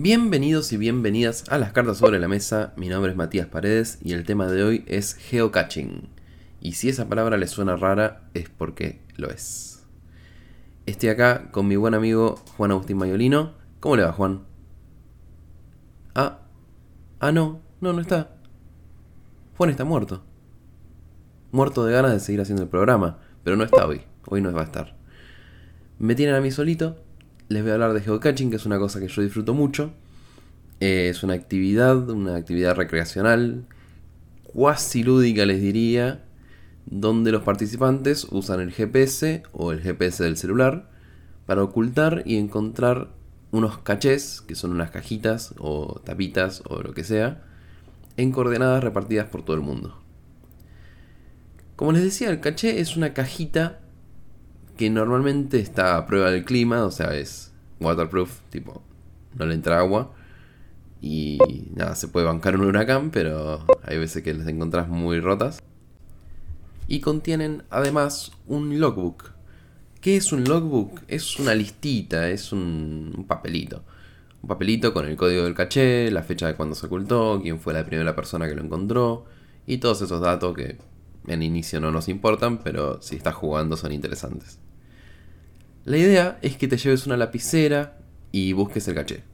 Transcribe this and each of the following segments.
Bienvenidos y bienvenidas a las cartas sobre la mesa. Mi nombre es Matías Paredes y el tema de hoy es geocaching. Y si esa palabra les suena rara es porque lo es. Estoy acá con mi buen amigo Juan Agustín Mayolino. ¿Cómo le va, Juan? Ah, ah, no, no, no está. Juan está muerto. Muerto de ganas de seguir haciendo el programa, pero no está hoy. Hoy no va a estar. Me tienen a mí solito les voy a hablar de geocaching, que es una cosa que yo disfruto mucho. Eh, es una actividad, una actividad recreacional, cuasi lúdica les diría, donde los participantes usan el GPS o el GPS del celular para ocultar y encontrar unos cachés, que son unas cajitas o tapitas o lo que sea, en coordenadas repartidas por todo el mundo. Como les decía, el caché es una cajita que normalmente está a prueba del clima, o sea, es waterproof, tipo, no le entra agua. Y nada, se puede bancar un huracán, pero hay veces que las encontrás muy rotas. Y contienen además un logbook. ¿Qué es un logbook? Es una listita, es un, un papelito. Un papelito con el código del caché, la fecha de cuando se ocultó, quién fue la primera persona que lo encontró y todos esos datos que en inicio no nos importan, pero si estás jugando son interesantes. La idea es que te lleves una lapicera y busques el caché.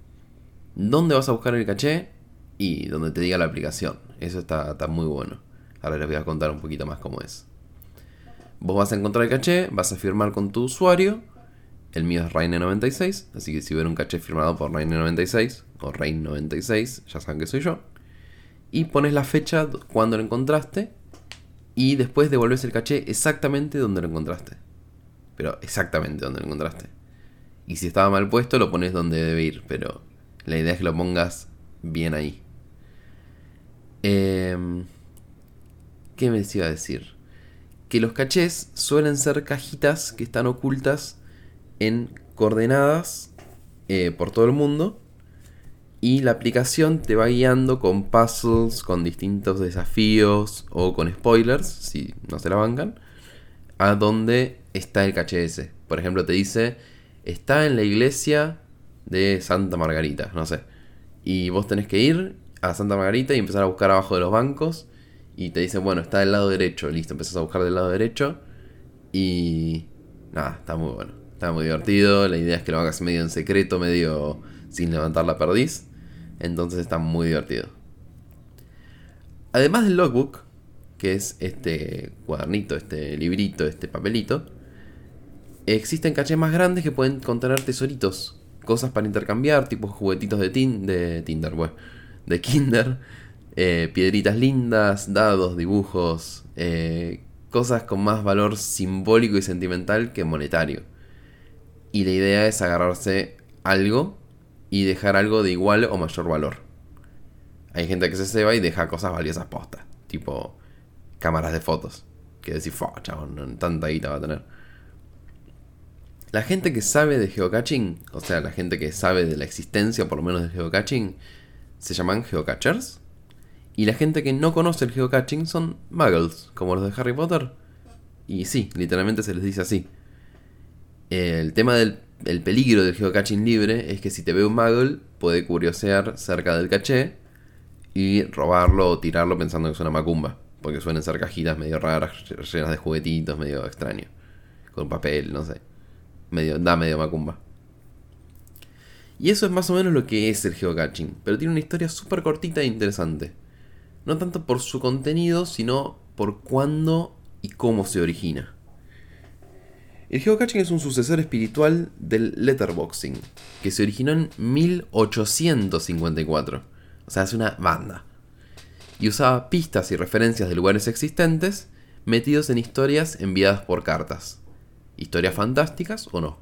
¿Dónde vas a buscar el caché? Y donde te diga la aplicación. Eso está, muy bueno. Ahora les voy a contar un poquito más cómo es. Vos vas a encontrar el caché, vas a firmar con tu usuario. El mío es Raine96, así que si ven un caché firmado por Raine96 o Rain96, ya saben que soy yo. Y pones la fecha cuando lo encontraste y después devolves el caché exactamente donde lo encontraste pero exactamente donde lo encontraste. Y si estaba mal puesto, lo pones donde debe ir, pero la idea es que lo pongas bien ahí. Em, ¿Qué me iba a decir? Que los cachés suelen ser cajitas que están ocultas en coordenadas eh, por todo el mundo. Y la aplicación te va guiando con puzzles, con distintos desafíos o con spoilers, si no se la bancan, a dónde está el caché ese. Por ejemplo, te dice, está en la iglesia de Santa Margarita, no sé. Y vos tenés que ir a Santa Margarita y empezar a buscar abajo de los bancos. Y te dice, bueno, está del lado derecho. Listo, empezás a buscar del lado derecho. Y... Nada, está muy bueno. Está muy divertido. La idea es que lo hagas medio en secreto, medio sin levantar la perdiz. Entonces está muy divertido. Además del logbook, que es este cuadernito, este librito, este papelito, existen cachés más grandes que pueden contener tesoritos, cosas para intercambiar, tipo juguetitos de, tin, de Tinder, bueno, de Kinder, eh, piedritas lindas, dados, dibujos, eh, cosas con más valor simbólico y sentimental que monetario. Y la idea es agarrarse algo y dejar algo de igual o mayor valor. Hay gente que se ceba y deja cosas valiosas postas, tipo cámaras de fotos. Que decir, fuck, chabón, tanta guita va a tener. La gente que sabe de geocaching, o sea, la gente que sabe de la existencia por lo menos de geocaching, se llaman geocachers. Y la gente que no conoce el geocaching son muggles, como los de Harry Potter. Y sí, literalmente se les dice así. El tema del peligro del geocaching libre es que si te ve un muggle, puede curiosear cerca del caché y robarlo o tirarlo pensando que es una macumba. Porque suelen ser cajitas medio raras, llenas de juguetitos, medio extraños. Con papel, no sé. Medio, da medio macumba. Y eso es más o menos lo que es el geocaching. Pero tiene una historia súper cortita e interesante. No tanto por su contenido, sino por cuándo y cómo se origina. El geocaching es un sucesor espiritual del letterboxing, que se originó en 1854. O sea, es una banda y usaba pistas y referencias de lugares existentes metidos en historias enviadas por cartas. Historias fantásticas o no.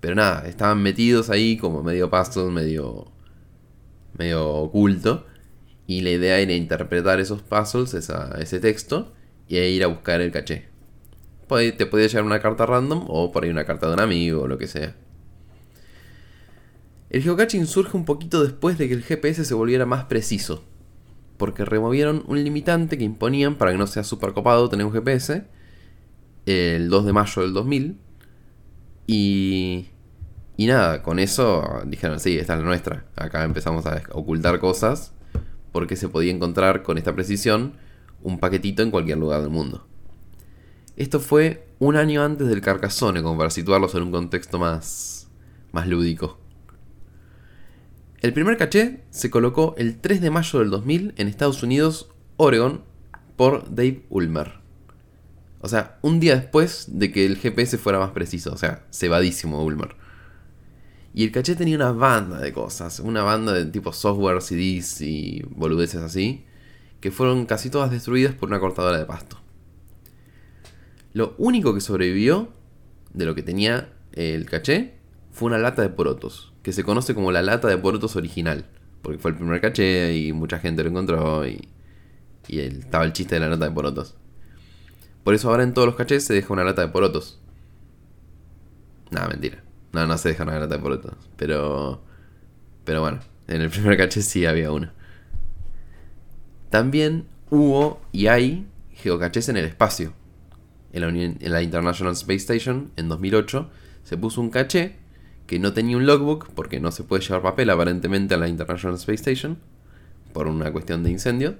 Pero nada, estaban metidos ahí como medio puzzle, medio. medio oculto. Y la idea era interpretar esos puzzles, ese texto, y ir a buscar el caché. Te podía llegar una carta random o por ahí una carta de un amigo o lo que sea. El geocaching surge un poquito después de que el GPS se volviera más preciso. Porque removieron un limitante que imponían para que no sea super copado tener un GPS. El 2 de mayo del 2000. Y y nada, con eso dijeron, sí, esta es la nuestra. Acá empezamos a ocultar cosas porque se podía encontrar con esta precisión un paquetito en cualquier lugar del mundo. Esto fue un año antes del Carcassonne, como para situarlos en un contexto más, más lúdico. El primer caché se colocó el 3 de mayo del 2000 en Estados Unidos, Oregon, por Dave Ulmer. O sea, un día después de que el GPS fuera más preciso, o sea, cebadísimo Ulmer. Y el caché tenía una banda de cosas, una banda de tipo software, CDs y boludeces así, que fueron casi todas destruidas por una cortadora de pasto. Lo único que sobrevivió de lo que tenía el caché fue una lata de porotos, que se conoce como la lata de porotos original, porque fue el primer caché y mucha gente lo encontró y, y estaba el chiste de la lata de porotos. Por eso ahora en todos los cachés se deja una lata de porotos. Nada, mentira. No, no se deja una lata de porotos. Pero. Pero bueno, en el primer caché sí había uno. También hubo y hay geocaches en el espacio. En la, en la International Space Station, en 2008, se puso un caché que no tenía un logbook, porque no se puede llevar papel aparentemente a la International Space Station, por una cuestión de incendio.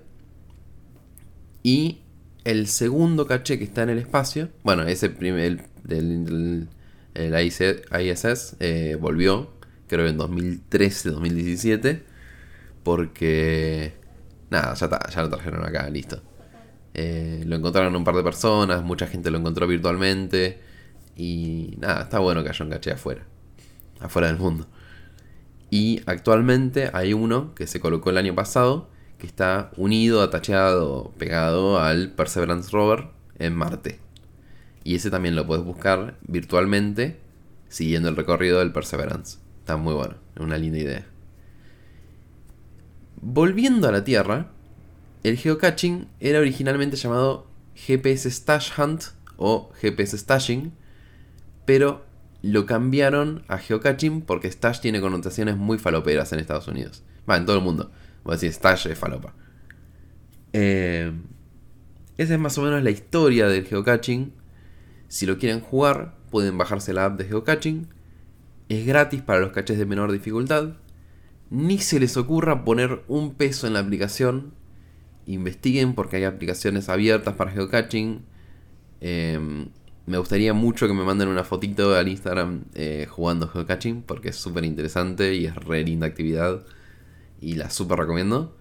Y el segundo caché que está en el espacio, bueno, ese primer, del, el ISS eh, volvió, creo en 2013-2017, porque nada, ya está, ya lo trajeron acá, listo. Eh, lo encontraron un par de personas, mucha gente lo encontró virtualmente y nada, está bueno que haya un caché afuera, afuera del mundo. Y actualmente hay uno que se colocó el año pasado que está unido, atacheado, pegado al Perseverance Rover en Marte. Y ese también lo puedes buscar virtualmente siguiendo el recorrido del Perseverance. Está muy bueno, es una linda idea. Volviendo a la Tierra, el geocaching era originalmente llamado GPS Stash Hunt o GPS Stashing, pero lo cambiaron a geocaching porque stash tiene connotaciones muy faloperas en Estados Unidos. Va, en todo el mundo. Voy a decir stash es falopa. Eh, esa es más o menos la historia del geocaching. Si lo quieren jugar, pueden bajarse la app de geocaching. Es gratis para los caches de menor dificultad. Ni se les ocurra poner un peso en la aplicación. Investiguen porque hay aplicaciones abiertas para geocaching. Em, me gustaría mucho que me manden una fotito al Instagram eh, jugando geocaching porque es súper interesante y es re linda actividad. Y la súper recomiendo.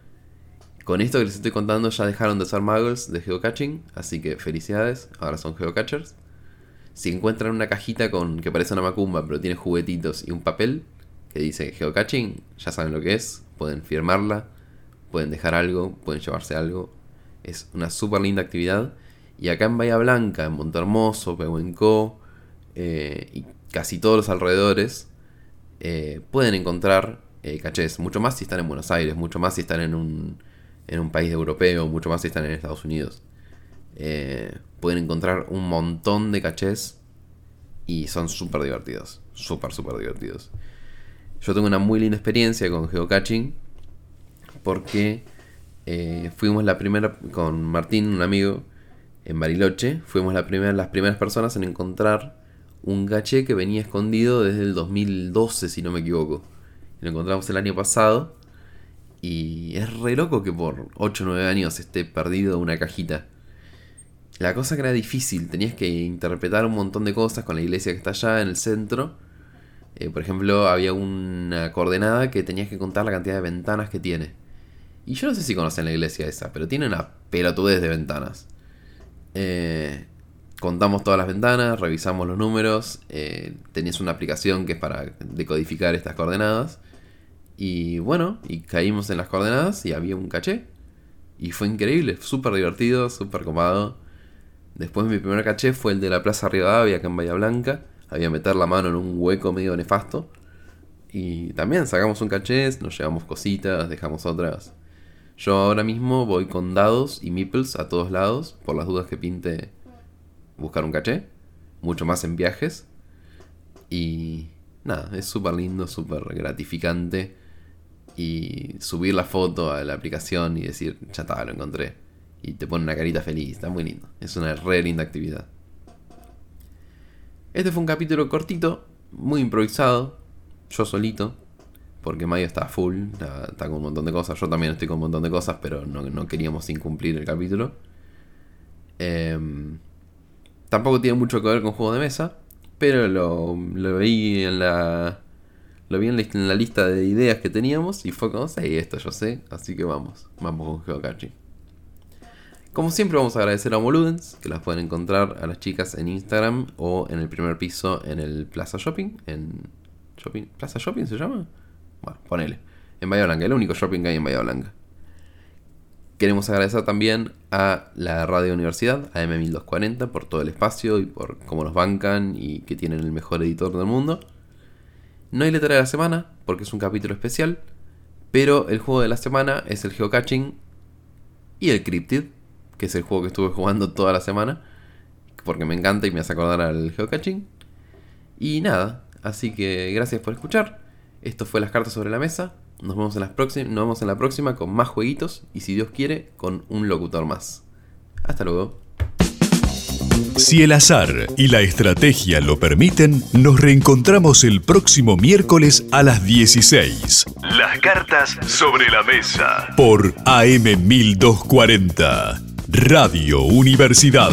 Con esto que les estoy contando ya dejaron de ser muggles de geocaching, así que felicidades, ahora son geocachers. Si encuentran una cajita con que parece una macumba, pero tiene juguetitos y un papel que dice geocaching, ya saben lo que es, pueden firmarla, pueden dejar algo, pueden llevarse algo. Es una súper linda actividad. Y acá en Bahía Blanca, en Montermoso, Pehuenco eh, y casi todos los alrededores, eh, pueden encontrar eh, cachés. Mucho más si están en Buenos Aires, mucho más si están en un, en un país europeo, mucho más si están en Estados Unidos. Pueden encontrar un montón de cachés y son súper divertidos. Súper, súper divertidos. Yo tengo una muy linda experiencia con geocaching porque fuimos la primera, con Martín, un amigo, en Bariloche, fuimos las primeras personas en encontrar un caché que venía escondido desde el 2012, si no me equivoco. Lo encontramos el año pasado y es re loco que por 8 o 9 años esté perdido una cajita. La cosa que era difícil, tenías que interpretar un montón de cosas con la iglesia que está allá en el centro. Eh, por ejemplo, había una coordenada que tenías que contar la cantidad de ventanas que tiene. Y yo no sé si conocen la iglesia esa, pero tiene una pelotudez de ventanas. Eh, contamos todas las ventanas, revisamos los números, eh, tenías una aplicación que es para decodificar estas coordenadas. Y bueno, y caímos en las coordenadas y había un caché. Y fue increíble, súper divertido, súper copado. Después mi primer caché fue el de la Plaza Rivadavia, acá en Bahía Blanca. Había meter la mano en un hueco medio nefasto. y también sacamos un caché, nos llevamos cositas, dejamos otras. Yo ahora mismo voy con dados y meeples a todos lados, por las dudas que pinte buscar un caché, mucho más en viajes. Y nada, es súper lindo, súper gratificante. Y subir la foto a la aplicación y decir, ya está, lo encontré. Y te pone una carita feliz, está muy lindo. Es una re linda actividad. Este fue un capítulo cortito, muy improvisado, yo solito, porque Mayo está full, está, con un montón de cosas. Yo también estoy con un montón de cosas, pero no, queríamos incumplir el capítulo. Em, tampoco tiene mucho que ver con juego de mesa, pero lo, lo vi en la. Lo vi en la, lista de ideas que teníamos y fue como, sí, esto yo sé, así que vamos, vamos con Geocaching. Como siempre vamos a agradecer a Moludens, que las pueden encontrar a las chicas en Instagram o en el primer piso en el Plaza Shopping, en Shopping, Plaza Shopping se llama? Bueno, ponele. En Bahía Blanca, el único shopping que hay en Bahía Blanca. Queremos agradecer también a la Radio Universidad, a M1240, por todo el espacio y por cómo nos bancan y que tienen el mejor editor del mundo. No hay letra de la semana, porque es un capítulo especial, pero el juego de la semana es el Geocaching y el Cryptid, que es el juego que estuve jugando toda la semana, porque me encanta y me hace acordar al Geocaching. Y nada, así que gracias por escuchar. Esto fue las cartas sobre la mesa. Nos vemos en, las nos vemos en la próxima con más jueguitos y si Dios quiere con un locutor más. Hasta luego. Si el azar y la estrategia lo permiten, nos reencontramos el próximo miércoles a las 16. Las cartas sobre la mesa. Por AM1240, Radio Universidad.